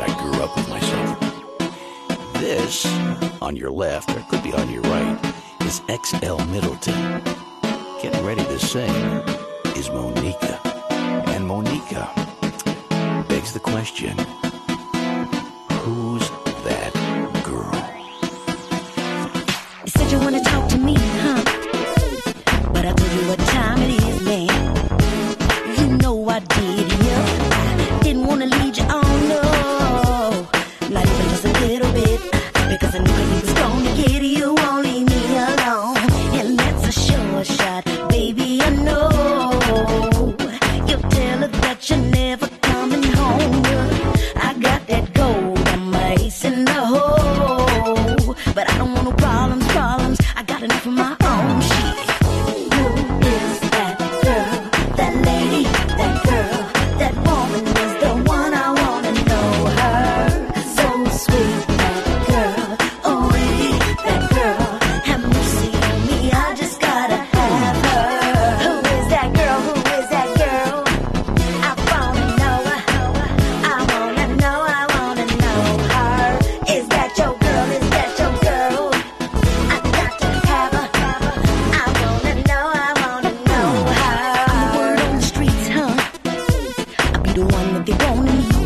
I grew up with myself. This, on your left, or could be on your right, is XL Middleton. Getting ready to sing is Monica. And Monica begs the question who's that girl? You said you wanna. the one that they wanna need.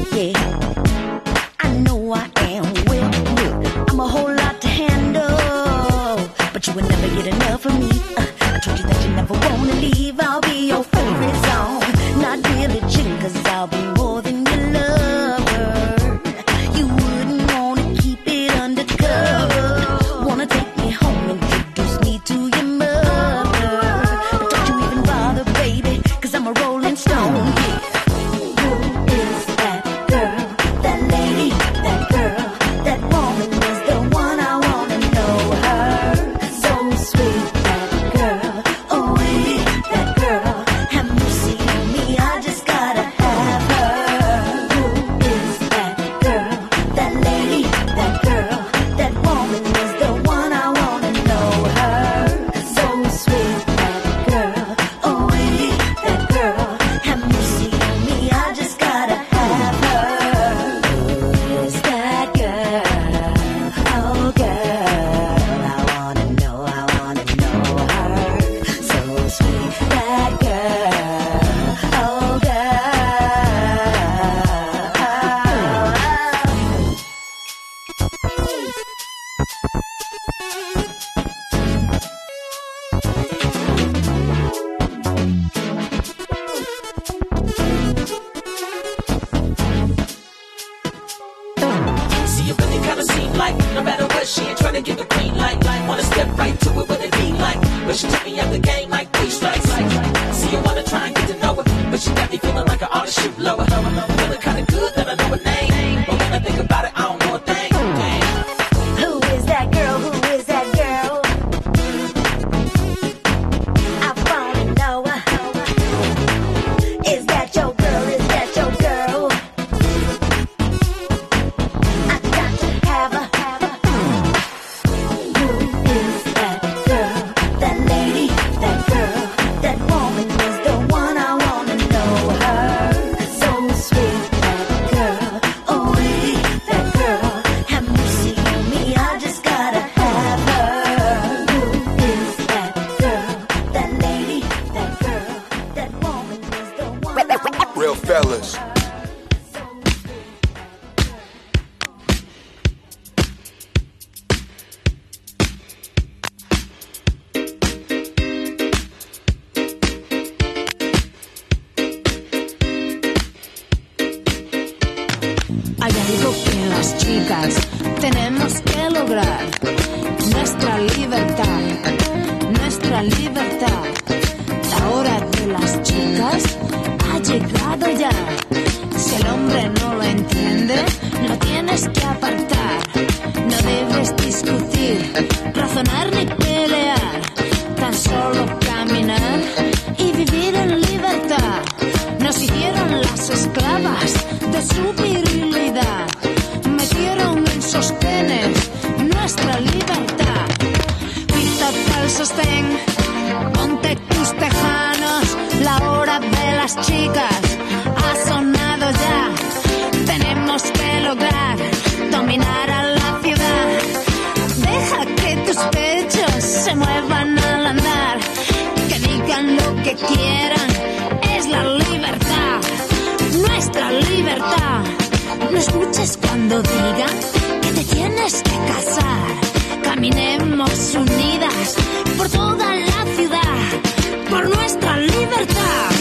cuando digan que te tienes que casar. Caminemos unidas por toda la ciudad, por nuestra libertad.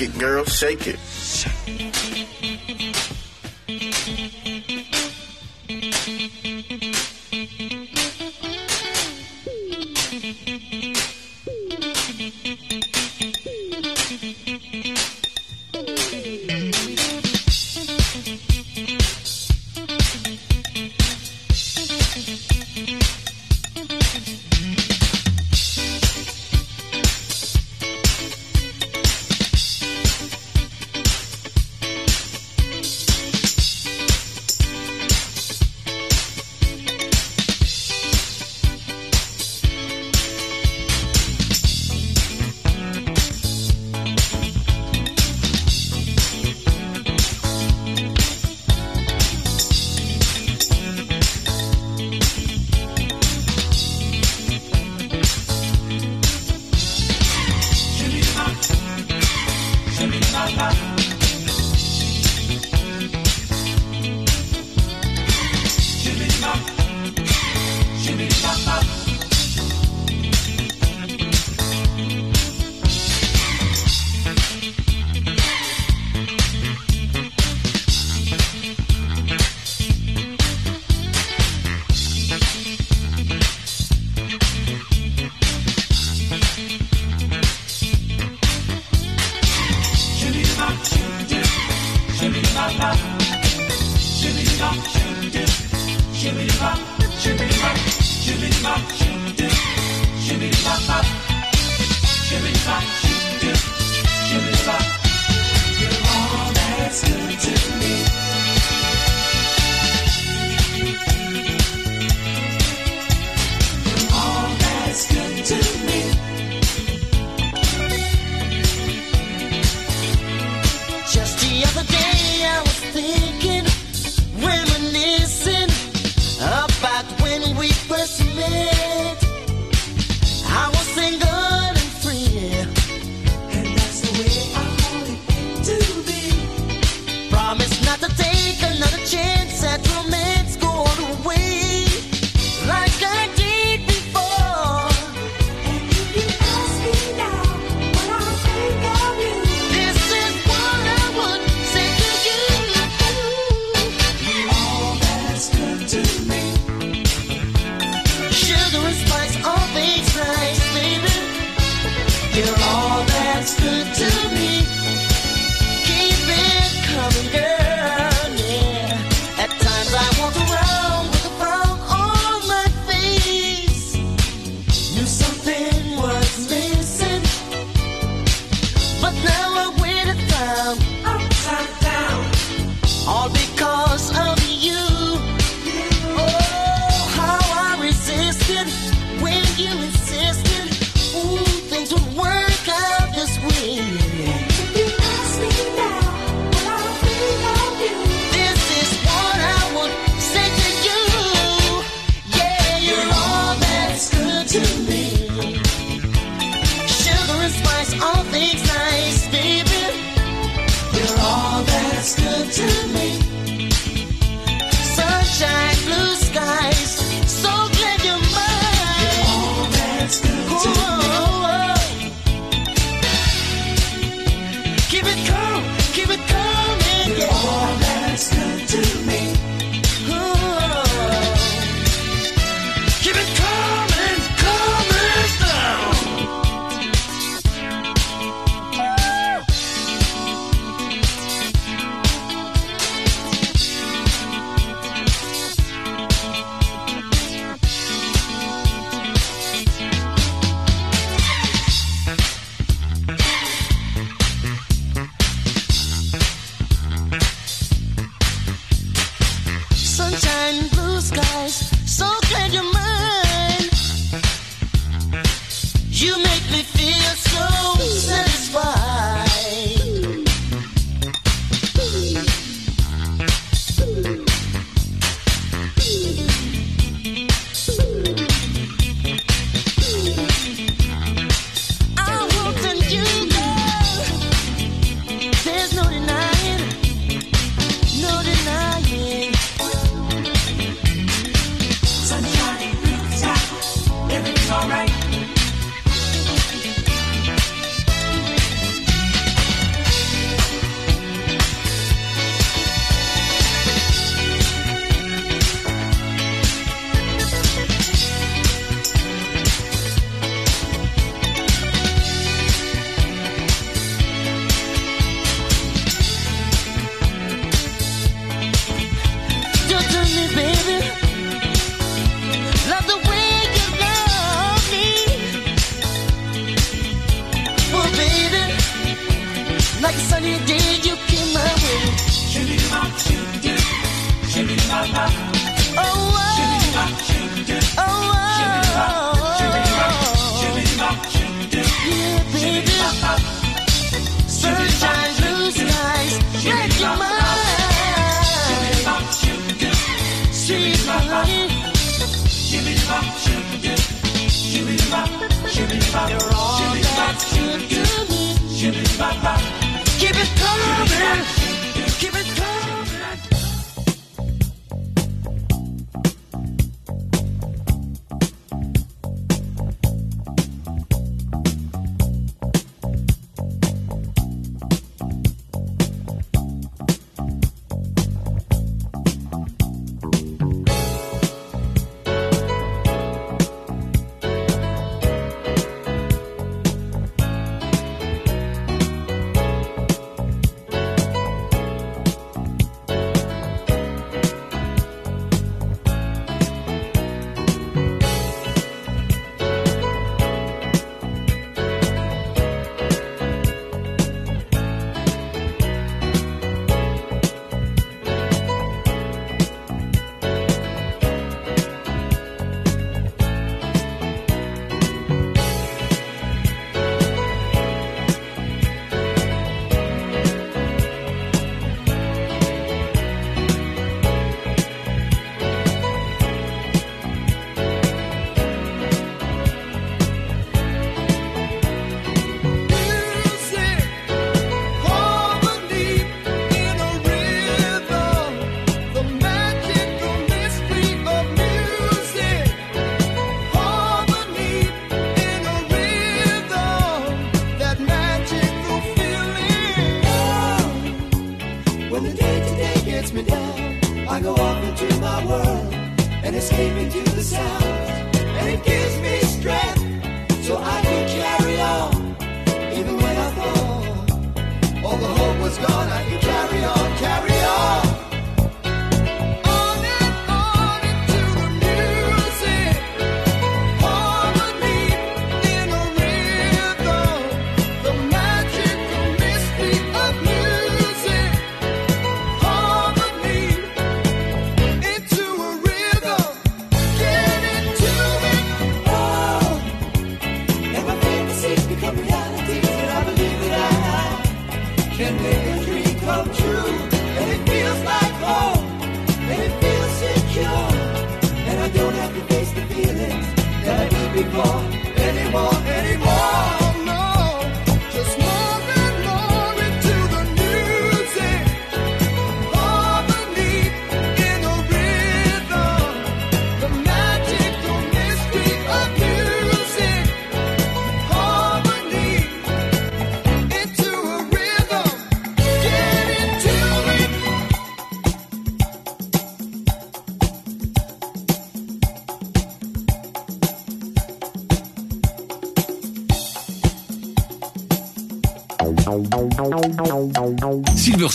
It, girl, shake it.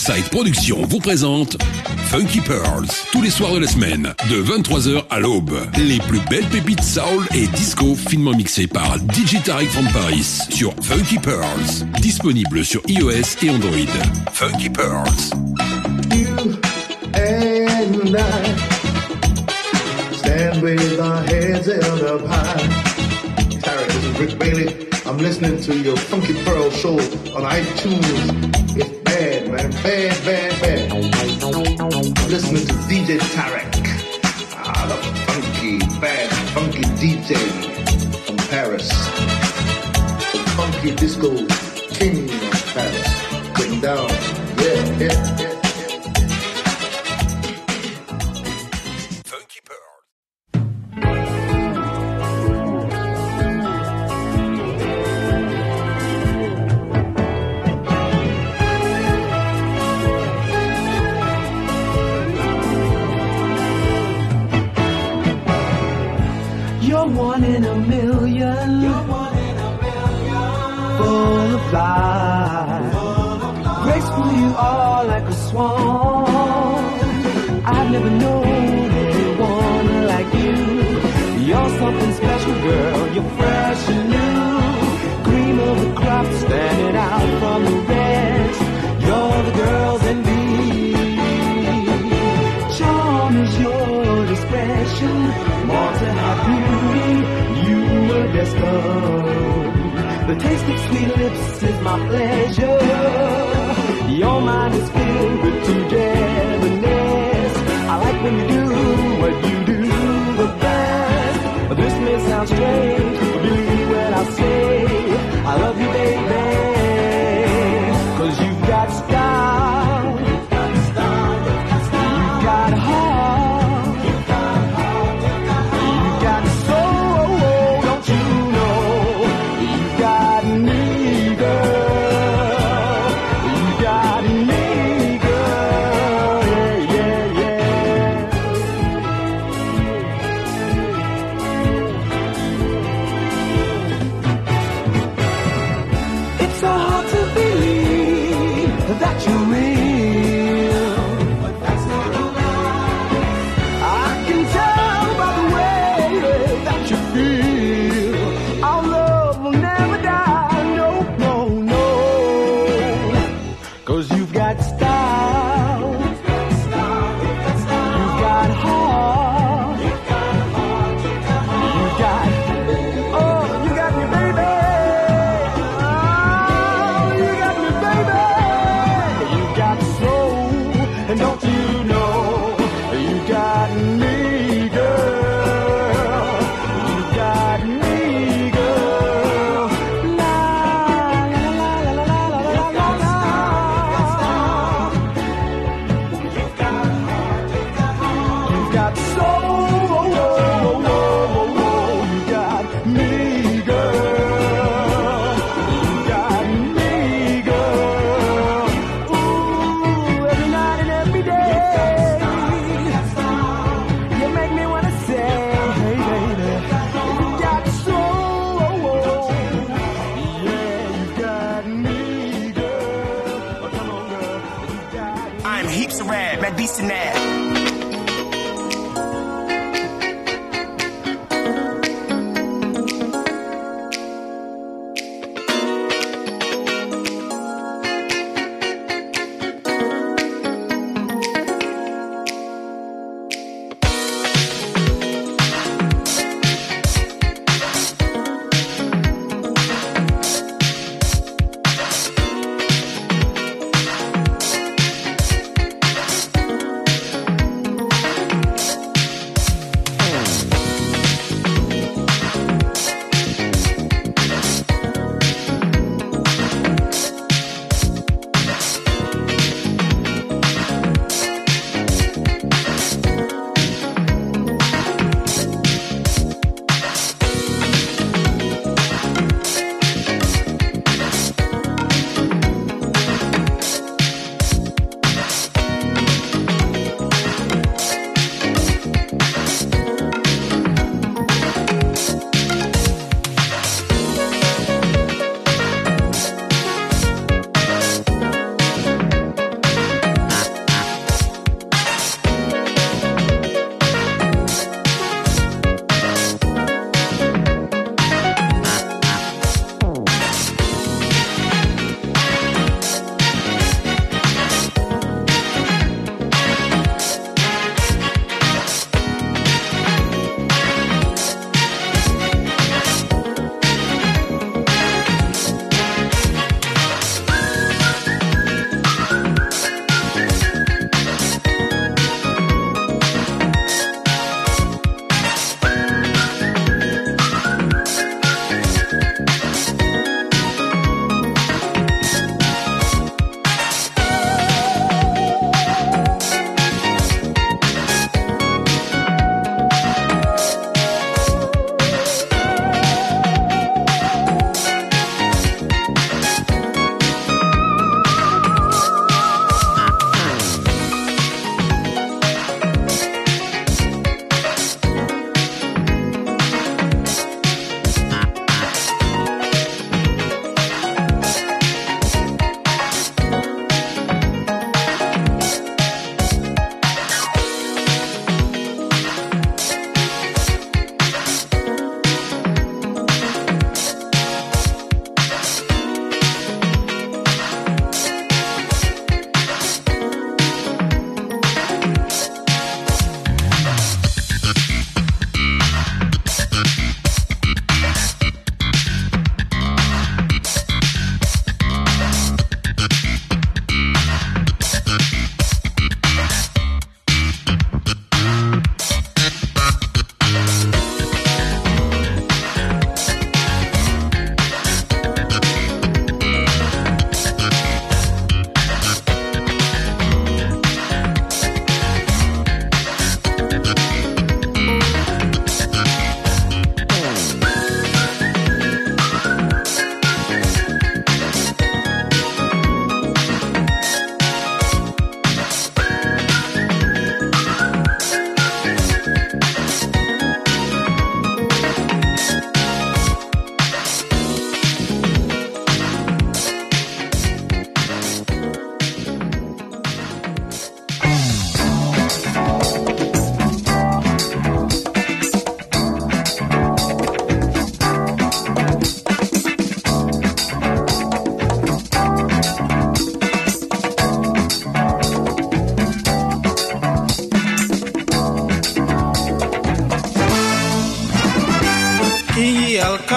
Surfside Productions vous présente Funky Pearls, tous les soirs de la semaine, de 23h à l'aube. Les plus belles pépites soul et disco finement mixées par DJ from Paris sur Funky Pearls, disponible sur iOS et Android. Funky Pearls. You and I stand with our heads held up high. Bailey. I'm listening to your Funky Pearl show on iTunes. bad, bad, bad, bad. Listening to DJ Tarek. Ah, the funky, bad, funky DJ from Paris. The funky disco watchdog.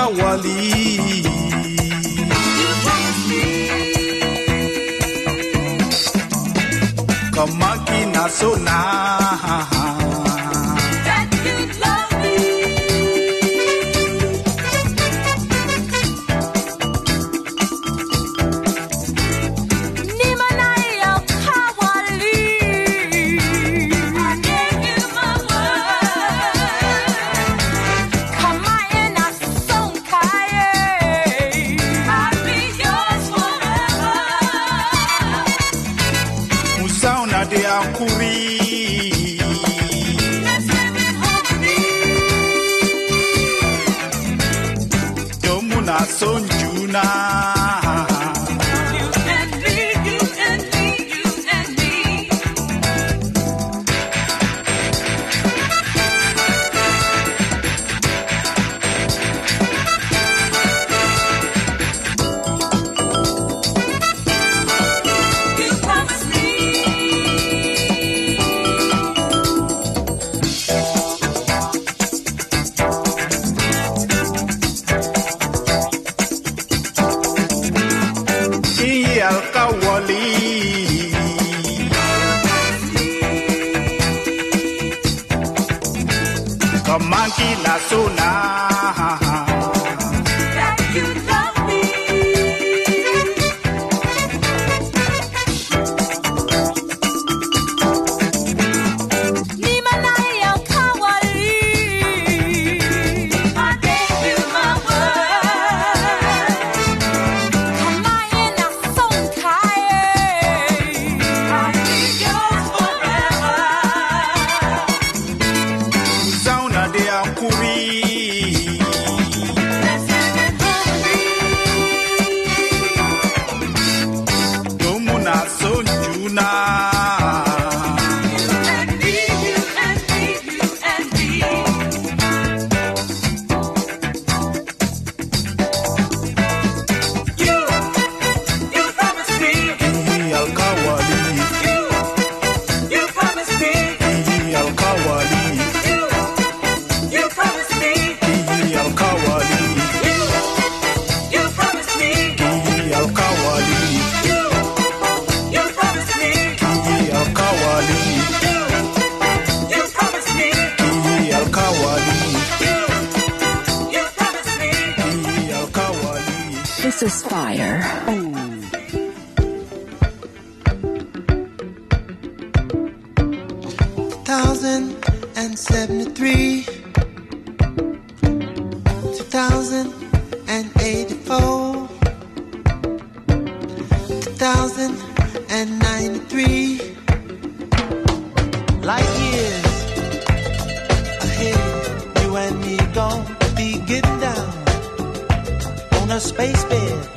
Kinyi Alkawali. Kamaki Nasona. Musauna Kamaki This is fire. thousand and seventy-three, two thousand and eighty-four, two thousand and ninety-three. Light years space bed.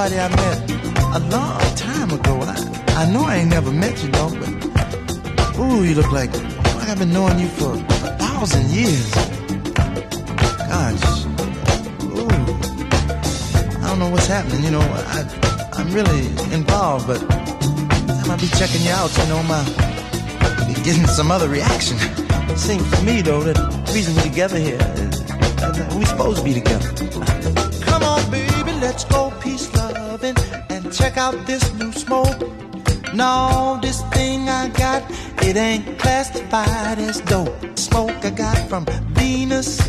Somebody I met a long time ago. I, I know I ain't never met you, though, but ooh, you look like like I've been knowing you for a thousand years. Gosh, ooh, I don't know what's happening. You know, I I'm really involved, but I might be checking you out, you know, my be getting some other reaction. Seems to me though that the reason we're together here is that we supposed to be together. Come on, baby. let's go and check out this new smoke. No, this thing I got, it ain't classified as dope. Smoke I got from Venus,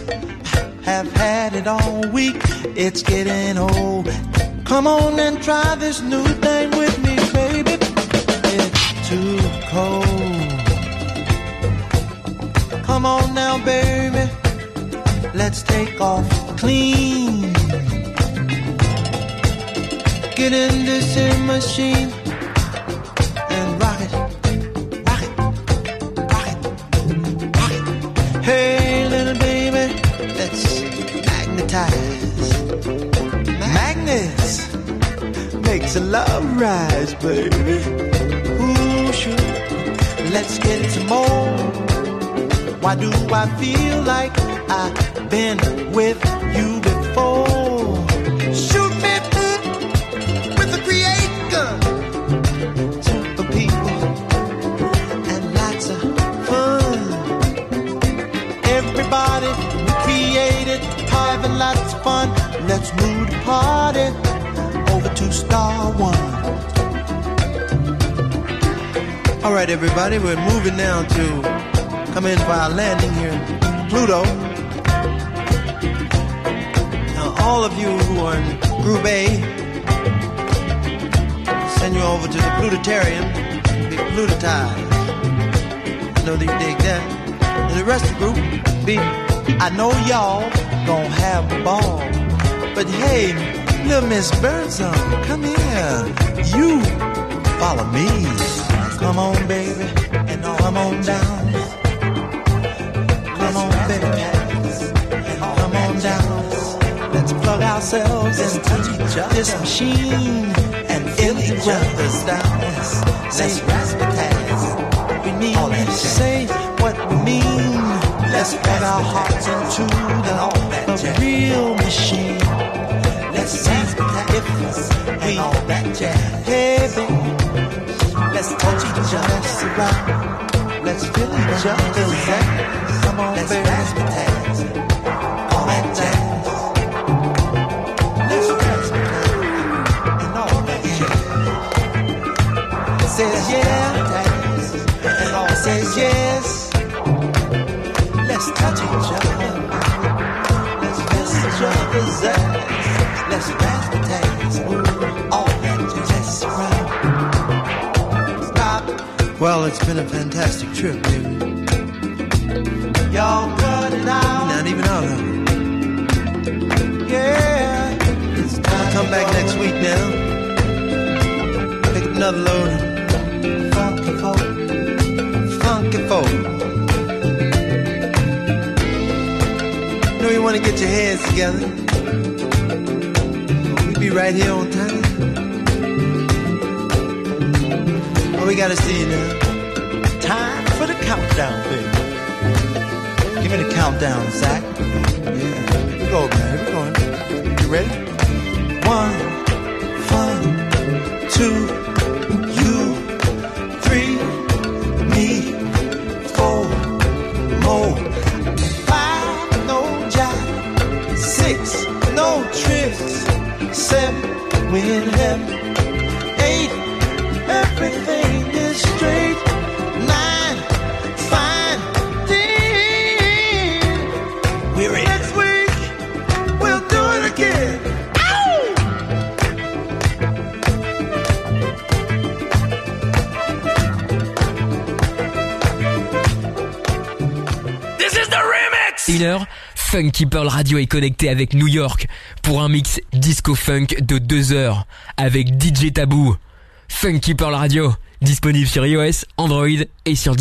have had it all week. It's getting old. Come on and try this new thing with me, baby. It's too cold. Come on now, baby. Let's take off clean. Get in this in machine and rock it, rock it, rock it, rock it. Hey, little baby, let's magnetize. Magnets makes a love rise, baby. Ooh, sure. Let's get some more. Why do I feel like I've been with you before? All right, everybody, we're moving now to come in for our landing here Pluto. Now, all of you who are in Group A, send you over to the Plutarium, be plutotized. I know that you dig that. And the rest of the group, be, I know y'all gonna have a ball. But hey, little Miss Birdsong, come here. You follow me. Come on, baby, and come on down. Come on, baby, come on down. Let's plug ourselves into this machine and feel each other's down. Let's razzmatazz. We mean to say what we mean. Let's put our hearts into the, the real machine. Let's see if we hey, baby. Let's touch each other. Let's rock. Let's feel each other's ass. Come on, baby. All that jazz. Let's. And all that jazz. Says yeah. And all says yes. Let's touch each other. Let's feel each other's ass. Let's razzmatazz. Well, it's been a fantastic trip, baby. Y'all cut it out. Not even out of it. Yeah. It's time. Come back next week now. Pick up another load. Funky folk. Funky folk. Know you want to get your heads together. We'll be right here on time. We gotta see now. Time for the countdown, baby. Give me the countdown, Zach. Yeah, here we go, man. Here we go. You ready? One, one, two, you, three, me, four, more, five, no jive, six, no tricks, seven, we in heaven, Funky Pearl Radio est connecté avec New York pour un mix disco funk de deux heures avec DJ Taboo. Funky Pearl Radio, disponible sur iOS, Android et sur